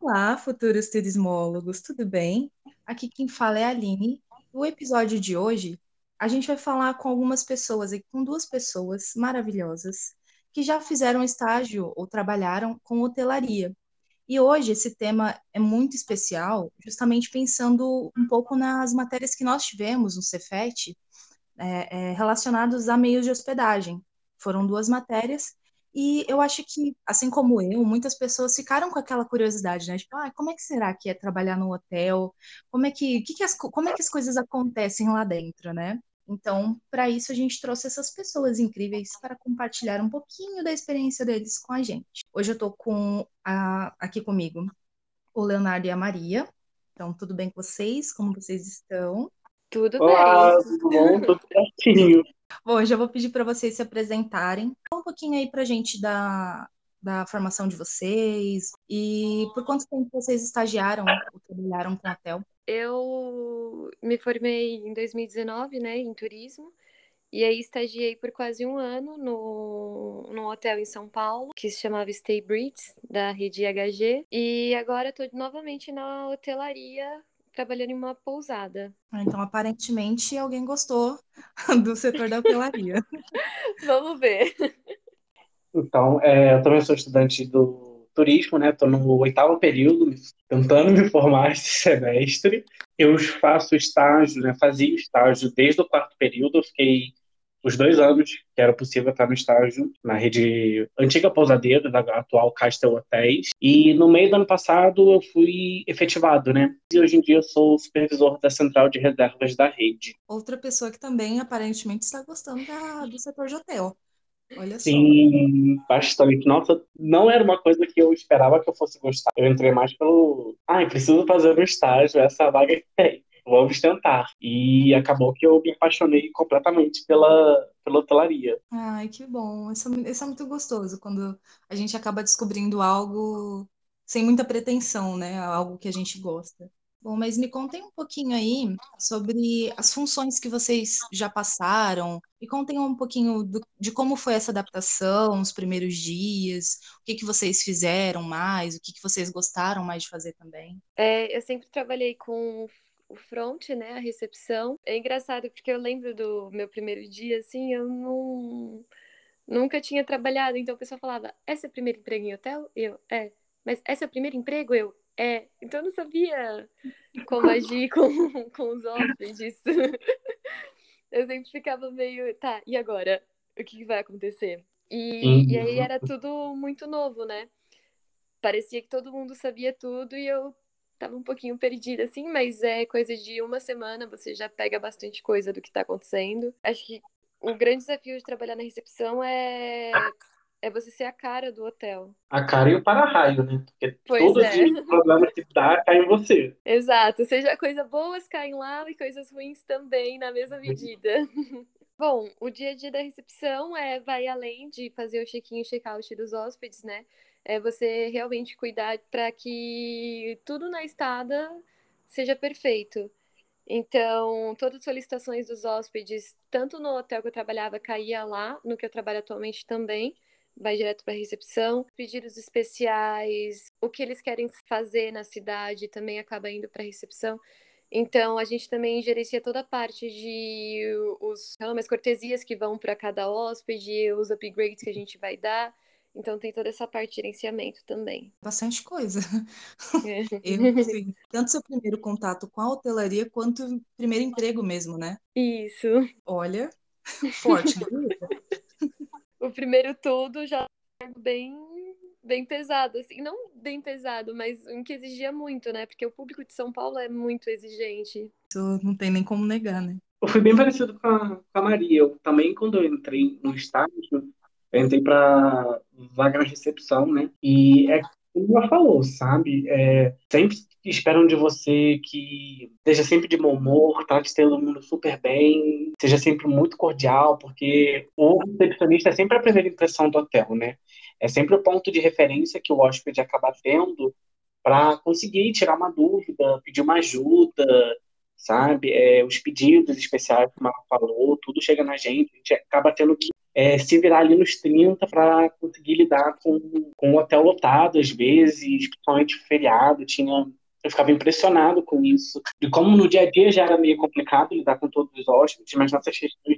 Olá, futuros turismólogos, tudo bem? Aqui quem fala é a Aline. No episódio de hoje, a gente vai falar com algumas pessoas, com duas pessoas maravilhosas, que já fizeram estágio ou trabalharam com hotelaria. E hoje esse tema é muito especial, justamente pensando um pouco nas matérias que nós tivemos no Cefet, é, é, relacionados a meios de hospedagem. Foram duas matérias e eu acho que, assim como eu, muitas pessoas ficaram com aquela curiosidade, né? Tipo, ah, como é que será que é trabalhar no hotel? Como é que, que, que as, como é que as coisas acontecem lá dentro, né? Então, para isso, a gente trouxe essas pessoas incríveis para compartilhar um pouquinho da experiência deles com a gente. Hoje eu estou com a, aqui comigo o Leonardo e a Maria. Então, tudo bem com vocês? Como vocês estão? Tudo Olá, bem. tudo bom? Tudo certinho. Bom, já vou pedir para vocês se apresentarem. Um pouquinho aí para a gente da, da formação de vocês e por quanto tempo vocês estagiaram ou trabalharam com hotel? Eu me formei em 2019, né, em turismo. E aí estagiei por quase um ano no, num hotel em São Paulo, que se chamava Stay Brits, da rede HG. E agora estou novamente na hotelaria trabalhando em uma pousada. Ah, então, aparentemente, alguém gostou do setor da hotelaria. Vamos ver. Então, é, eu também sou estudante do turismo, né? Estou no oitavo período, tentando me formar esse semestre. Eu faço estágio, né? Fazia estágio desde o quarto período. Eu fiquei os dois anos que era possível estar no estágio na rede antiga Pousadeira, da atual Castel Hotéis. E no meio do ano passado eu fui efetivado, né? E hoje em dia eu sou supervisor da central de reservas da rede. Outra pessoa que também aparentemente está gostando da, do setor de hotel. Olha Sim, só. bastante. Nossa, não era uma coisa que eu esperava que eu fosse gostar. Eu entrei mais pelo. Ai, preciso fazer um estágio, essa vaga que tem vamos tentar. E acabou que eu me apaixonei completamente pela, pela hotelaria. Ai, que bom. Isso, é isso é muito gostoso, quando a gente acaba descobrindo algo sem muita pretensão, né? Algo que a gente gosta. Bom, mas me contem um pouquinho aí sobre as funções que vocês já passaram, e contem um pouquinho do, de como foi essa adaptação, os primeiros dias, o que, que vocês fizeram mais, o que, que vocês gostaram mais de fazer também. É, eu sempre trabalhei com o front, né, a recepção. É engraçado porque eu lembro do meu primeiro dia, assim, eu não nunca tinha trabalhado, então o pessoal falava: "Esse é o primeiro emprego em hotel?" Eu: "É". "Mas esse é o primeiro emprego?" Eu: "É". Então eu não sabia como agir com com os hóspedes. eu sempre ficava meio, tá, e agora? O que vai acontecer? E, e aí era tudo muito novo, né? Parecia que todo mundo sabia tudo e eu tava um pouquinho perdida, assim, mas é coisa de uma semana, você já pega bastante coisa do que tá acontecendo. Acho que o grande desafio de trabalhar na recepção é, é você ser a cara do hotel. A cara e o para-raio, né? Porque pois todos é. os problemas que dá caem em você. Exato. Seja coisas boas caem lá e coisas ruins também, na mesma medida. Bom, o dia a dia da recepção é vai além de fazer o check-in e check-out dos hóspedes, né? É você realmente cuidar para que tudo na estada seja perfeito. Então, todas as solicitações dos hóspedes, tanto no hotel que eu trabalhava, caía lá, no que eu trabalho atualmente também, vai direto para a recepção. Pedidos especiais, o que eles querem fazer na cidade também acaba indo para a recepção. Então, a gente também gerencia toda a parte de os, as cortesias que vão para cada hóspede, os upgrades que a gente vai dar. Então tem toda essa parte de gerenciamento também. Bastante coisa. É. Eu, assim, tanto seu primeiro contato com a hotelaria quanto o primeiro emprego mesmo, né? Isso. Olha, forte. o primeiro tudo já é bem bem pesado, assim, não bem pesado, mas um que exigia muito, né? Porque o público de São Paulo é muito exigente. Isso não tem nem como negar, né? Eu fui bem parecido com a, com a Maria. Eu também, quando eu entrei no estágio, eu entrei para vaga na recepção, né? E é como ela falou, sabe? É, sempre esperam de você que esteja sempre de bom humor, trate todo mundo super bem, seja sempre muito cordial, porque o recepcionista é sempre a primeira impressão do hotel, né? É sempre o ponto de referência que o hóspede acaba tendo para conseguir tirar uma dúvida, pedir uma ajuda, sabe? É, os pedidos especiais, como ela falou, tudo chega na gente, a gente acaba tendo que é, se virar ali nos 30 para conseguir lidar com, com o hotel lotado, às vezes, principalmente feriado, tinha eu ficava impressionado com isso. De como no dia a dia já era meio complicado lidar com todos os hóspedes, mas nessas questões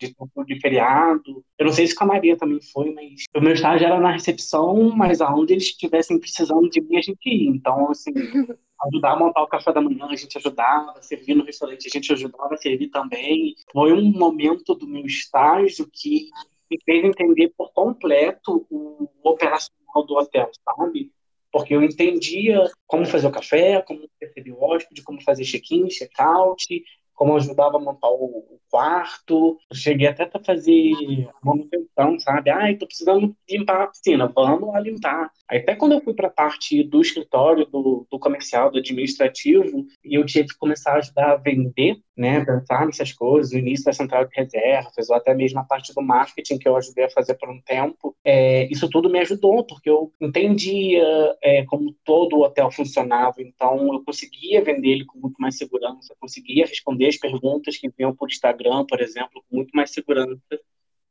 de, de, de feriado. Eu não sei se com a Maria também foi, mas o meu estágio era na recepção, mas aonde eles estivessem precisando de mim, a gente ia. Então, assim, ajudar a montar o café da manhã, a gente ajudava, servir no restaurante, a gente ajudava a servir também. Foi um momento do meu estágio que me fez entender por completo o operacional do hotel, sabe? Porque eu entendia como fazer o café, como receber o hóspede, como fazer check-in, check-out, como ajudava a montar o, quarto. cheguei até a fazer manutenção, sabe? Ai, tô precisando limpar a piscina, vamos lá limpar. Até quando eu fui para a parte do escritório, do, do comercial, do administrativo, e eu tive que começar a ajudar a vender, né, pensar nessas coisas, o início da central de reservas, ou até mesmo a parte do marketing que eu ajudei a fazer por um tempo, é, isso tudo me ajudou, porque eu entendia é, como todo o hotel funcionava, então eu conseguia vender ele com muito mais segurança, conseguia responder as perguntas que vinham por Instagram, por exemplo, com muito mais segurança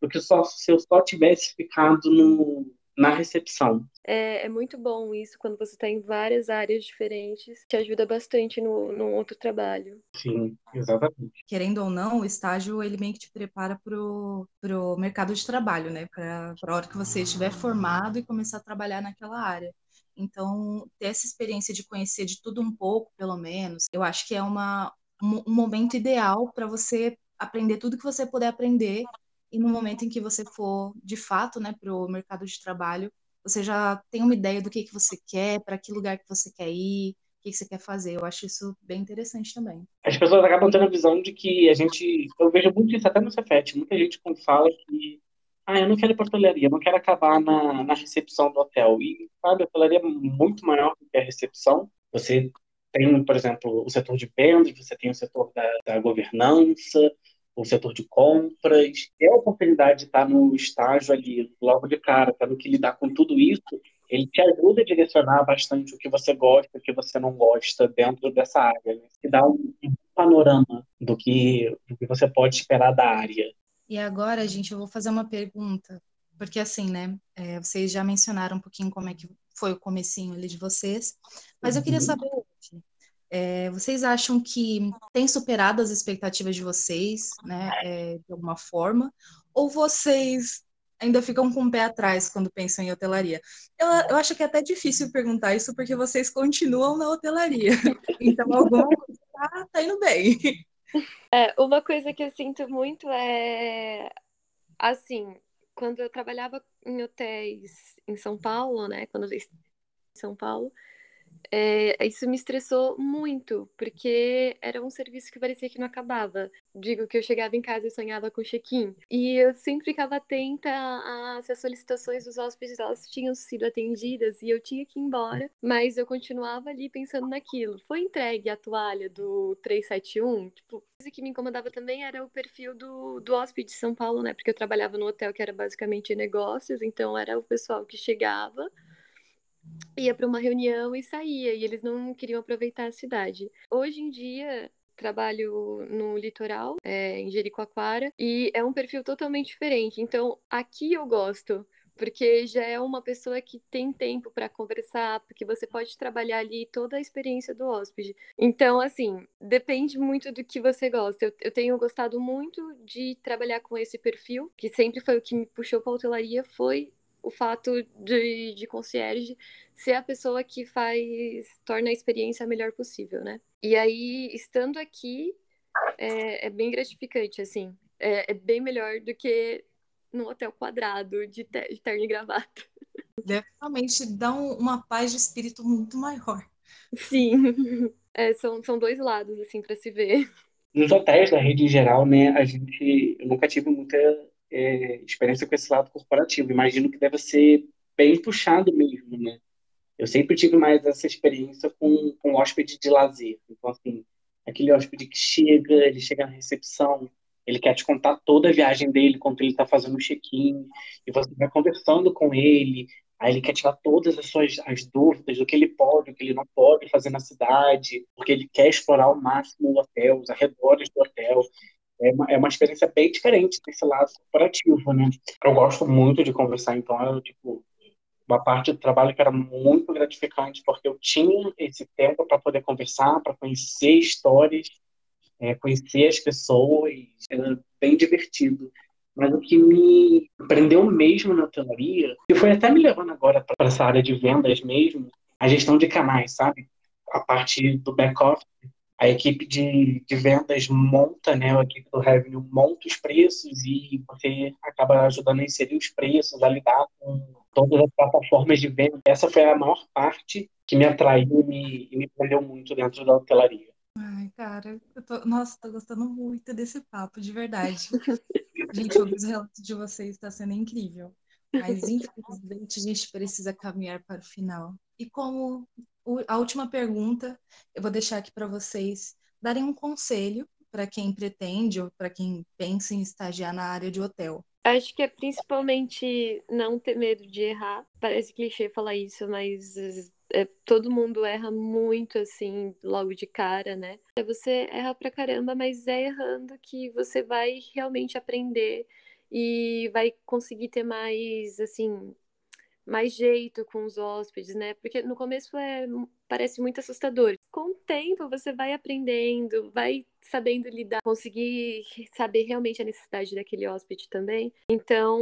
do que só, se eu só tivesse ficado no, na recepção. É, é, muito bom isso quando você está em várias áreas diferentes, te ajuda bastante no, no outro trabalho. Sim, exatamente. Querendo ou não, o estágio ele meio que te prepara para o mercado de trabalho, né? Para a hora que você estiver formado e começar a trabalhar naquela área. Então, ter essa experiência de conhecer de tudo um pouco, pelo menos, eu acho que é uma, um, um momento ideal para você aprender tudo que você puder aprender e no momento em que você for, de fato, né, para o mercado de trabalho, você já tem uma ideia do que, que você quer, para que lugar que você quer ir, o que, que você quer fazer. Eu acho isso bem interessante também. As pessoas acabam tendo a visão de que a gente. Eu vejo muito isso até no Cefet. Muita gente fala que. Ah, eu não quero ir para hotelaria, eu não quero acabar na, na recepção do hotel. E, sabe, a hotelaria é muito maior do que a recepção. Você tem, por exemplo, o setor de vendas, você tem o setor da, da governança, o setor de compras, ter a oportunidade de estar no estágio ali, logo de cara, tendo que lidar com tudo isso, ele te ajuda a direcionar bastante o que você gosta, o que você não gosta dentro dessa área. Né? Te dá um, um panorama do que, do que você pode esperar da área. E agora, gente, eu vou fazer uma pergunta, porque assim, né, é, vocês já mencionaram um pouquinho como é que foi o comecinho ali de vocês, mas eu queria uhum. saber hoje, é, vocês acham que tem superado as expectativas de vocês, né, é, de alguma forma? Ou vocês ainda ficam com o pé atrás quando pensam em hotelaria? Eu, eu acho que é até difícil perguntar isso porque vocês continuam na hotelaria. Então, alguma coisa tá, tá indo bem. É, uma coisa que eu sinto muito é assim, quando eu trabalhava em hotéis em São Paulo, né? Quando eu em São Paulo, é, isso me estressou muito, porque era um serviço que parecia que não acabava. Digo que eu chegava em casa e sonhava com check-in. E eu sempre ficava atenta a se as solicitações dos hóspedes elas tinham sido atendidas e eu tinha que ir embora, mas eu continuava ali pensando naquilo. Foi entregue a toalha do 371, tipo, coisa que me incomodava também era o perfil do, do hóspede de São Paulo, né? Porque eu trabalhava no hotel que era basicamente negócios, então era o pessoal que chegava ia para uma reunião e saía, e eles não queriam aproveitar a cidade. Hoje em dia, trabalho no litoral, é, em Jericoacoara, e é um perfil totalmente diferente. Então, aqui eu gosto, porque já é uma pessoa que tem tempo para conversar, porque você pode trabalhar ali toda a experiência do hóspede. Então, assim, depende muito do que você gosta. Eu, eu tenho gostado muito de trabalhar com esse perfil, que sempre foi o que me puxou para a hotelaria, foi o fato de, de concierge ser a pessoa que faz, torna a experiência a melhor possível, né? E aí, estando aqui, é, é bem gratificante, assim. É, é, bem melhor do que no hotel quadrado de, ter, de terno e gravata. Realmente dar um, uma paz de espírito muito maior. Sim. É, são, são dois lados, assim, para se ver. Nos hotéis da rede em geral, né, a gente... Eu nunca tive muita é, experiência com esse lado corporativo. Imagino que deve ser bem puxado mesmo, né? Eu sempre tive mais essa experiência com, com hóspede de lazer. Então, assim, aquele hóspede que chega, ele chega na recepção, ele quer te contar toda a viagem dele quando ele está fazendo o check-in, e você vai conversando com ele, aí ele quer tirar todas as suas as dúvidas do que ele pode, o que ele não pode fazer na cidade, porque ele quer explorar ao máximo o hotel, os arredores do hotel. É uma, é uma experiência bem diferente desse lado corporativo, né? Eu gosto muito de conversar, então eu, tipo, uma parte do trabalho que era muito gratificante, porque eu tinha esse tempo para poder conversar, para conhecer histórias, é, conhecer as pessoas, era bem divertido. Mas o que me prendeu mesmo na teoria, e foi até me levando agora para essa área de vendas mesmo, a gestão de canais, sabe? A parte do back-office, a equipe de, de vendas monta, né, a equipe do revenue monta os preços e você acaba ajudando a inserir os preços, a lidar com todas as plataformas de venda. Essa foi a maior parte que me atraiu e me, me prendeu muito dentro da hotelaria. Ai, cara, eu tô, nossa, tô gostando muito desse papo, de verdade. gente, ouvir os relatos de vocês está sendo incrível. Mas, infelizmente, a gente precisa caminhar para o final. E como a última pergunta, eu vou deixar aqui para vocês darem um conselho para quem pretende ou para quem pensa em estagiar na área de hotel. Acho que é principalmente não ter medo de errar. Parece clichê falar isso, mas é, todo mundo erra muito assim, logo de cara, né? Você erra pra caramba, mas é errando que você vai realmente aprender e vai conseguir ter mais, assim, mais jeito com os hóspedes, né? Porque no começo é, parece muito assustador. Com o tempo você vai aprendendo, vai sabendo lidar, conseguir saber realmente a necessidade daquele hóspede também. Então,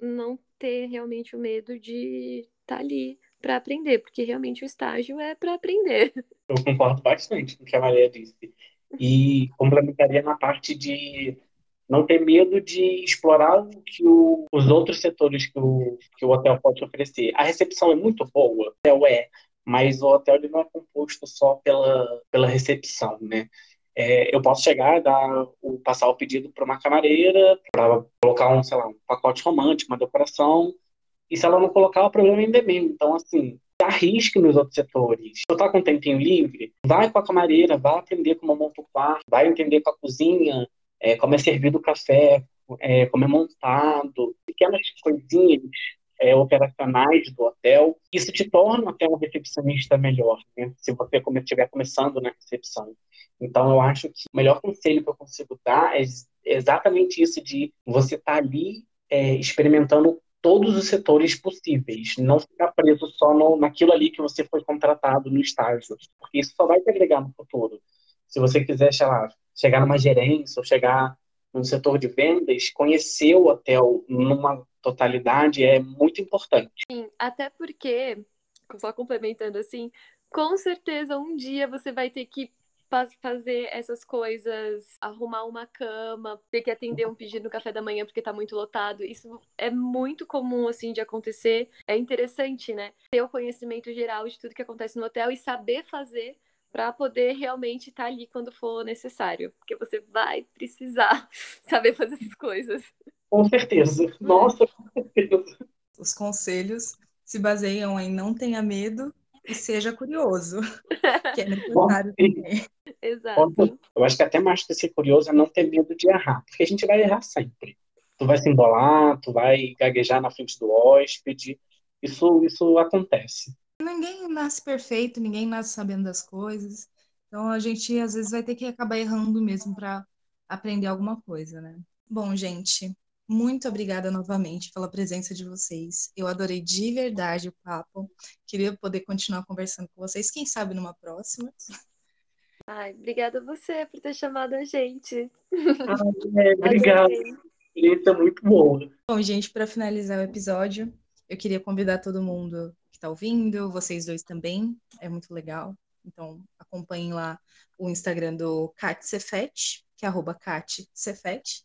não ter realmente o medo de estar tá ali para aprender, porque realmente o estágio é para aprender. Eu concordo bastante com o que a Maria disse. E complementaria na parte de não ter medo de explorar o que o, os outros setores que o, que o hotel pode oferecer. A recepção é muito boa, o hotel é, mas o hotel ele não é composto só pela, pela recepção, né? É, eu posso chegar, dar, o, passar o pedido para uma camareira, para colocar um, sei lá, um pacote romântico, uma decoração, e se ela não colocar, o problema ainda é meu. Então, assim, arrisque nos outros setores. Se tu tá com um tempinho livre, vai com a camareira, vai aprender como monta o quarto, vai entender com a cozinha, é, como é servido o café, é, como é montado, pequenas coisinhas é, operacionais do hotel. Isso te torna até um recepcionista melhor, né? se você estiver começando na recepção. Então, eu acho que o melhor conselho que eu consigo dar é exatamente isso de você estar tá ali é, experimentando todos os setores possíveis, não ficar preso só no, naquilo ali que você foi contratado no estágio, porque isso só vai te agregar no futuro. Se você quiser, sei lá, chegar numa gerência ou chegar num setor de vendas, conhecer o hotel numa totalidade é muito importante. Sim, até porque, só complementando assim, com certeza um dia você vai ter que fazer essas coisas, arrumar uma cama, ter que atender um pedido no café da manhã porque tá muito lotado. Isso é muito comum, assim, de acontecer. É interessante, né? Ter o conhecimento geral de tudo que acontece no hotel e saber fazer para poder realmente estar tá ali quando for necessário, porque você vai precisar saber fazer essas coisas. Com certeza. Hum. Nossa, com certeza. Os conselhos se baseiam em não tenha medo e seja curioso, que é necessário também. Exato. Eu acho que até mais que ser curioso é não ter medo de errar, porque a gente vai errar sempre. Tu vai se embolar, tu vai gaguejar na frente do hóspede, isso, isso acontece ninguém nasce perfeito, ninguém nasce sabendo das coisas. Então a gente às vezes vai ter que acabar errando mesmo para aprender alguma coisa, né? Bom, gente, muito obrigada novamente pela presença de vocês. Eu adorei de verdade o papo. Queria poder continuar conversando com vocês, quem sabe numa próxima. Ai, obrigada a você por ter chamado a gente. Ai, é, obrigado. Experiência muito boa. Bom, gente, para finalizar o episódio, eu queria convidar todo mundo está ouvindo, vocês dois também, é muito legal. Então, acompanhem lá o Instagram do Kat Cefet, que é arroba Kat Cefet.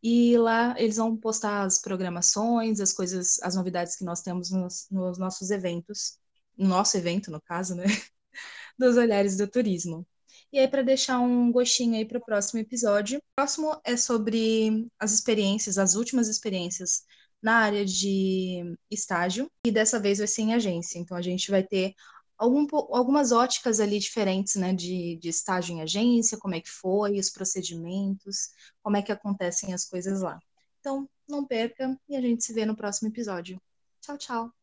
E lá eles vão postar as programações, as coisas, as novidades que nós temos nos, nos nossos eventos, no nosso evento, no caso, né? Dos Olhares do Turismo. E aí, para deixar um gostinho aí para o próximo episódio, o próximo é sobre as experiências, as últimas experiências na área de estágio, e dessa vez vai ser em agência. Então, a gente vai ter algum, algumas óticas ali diferentes, né, de, de estágio em agência, como é que foi, os procedimentos, como é que acontecem as coisas lá. Então, não perca e a gente se vê no próximo episódio. Tchau, tchau!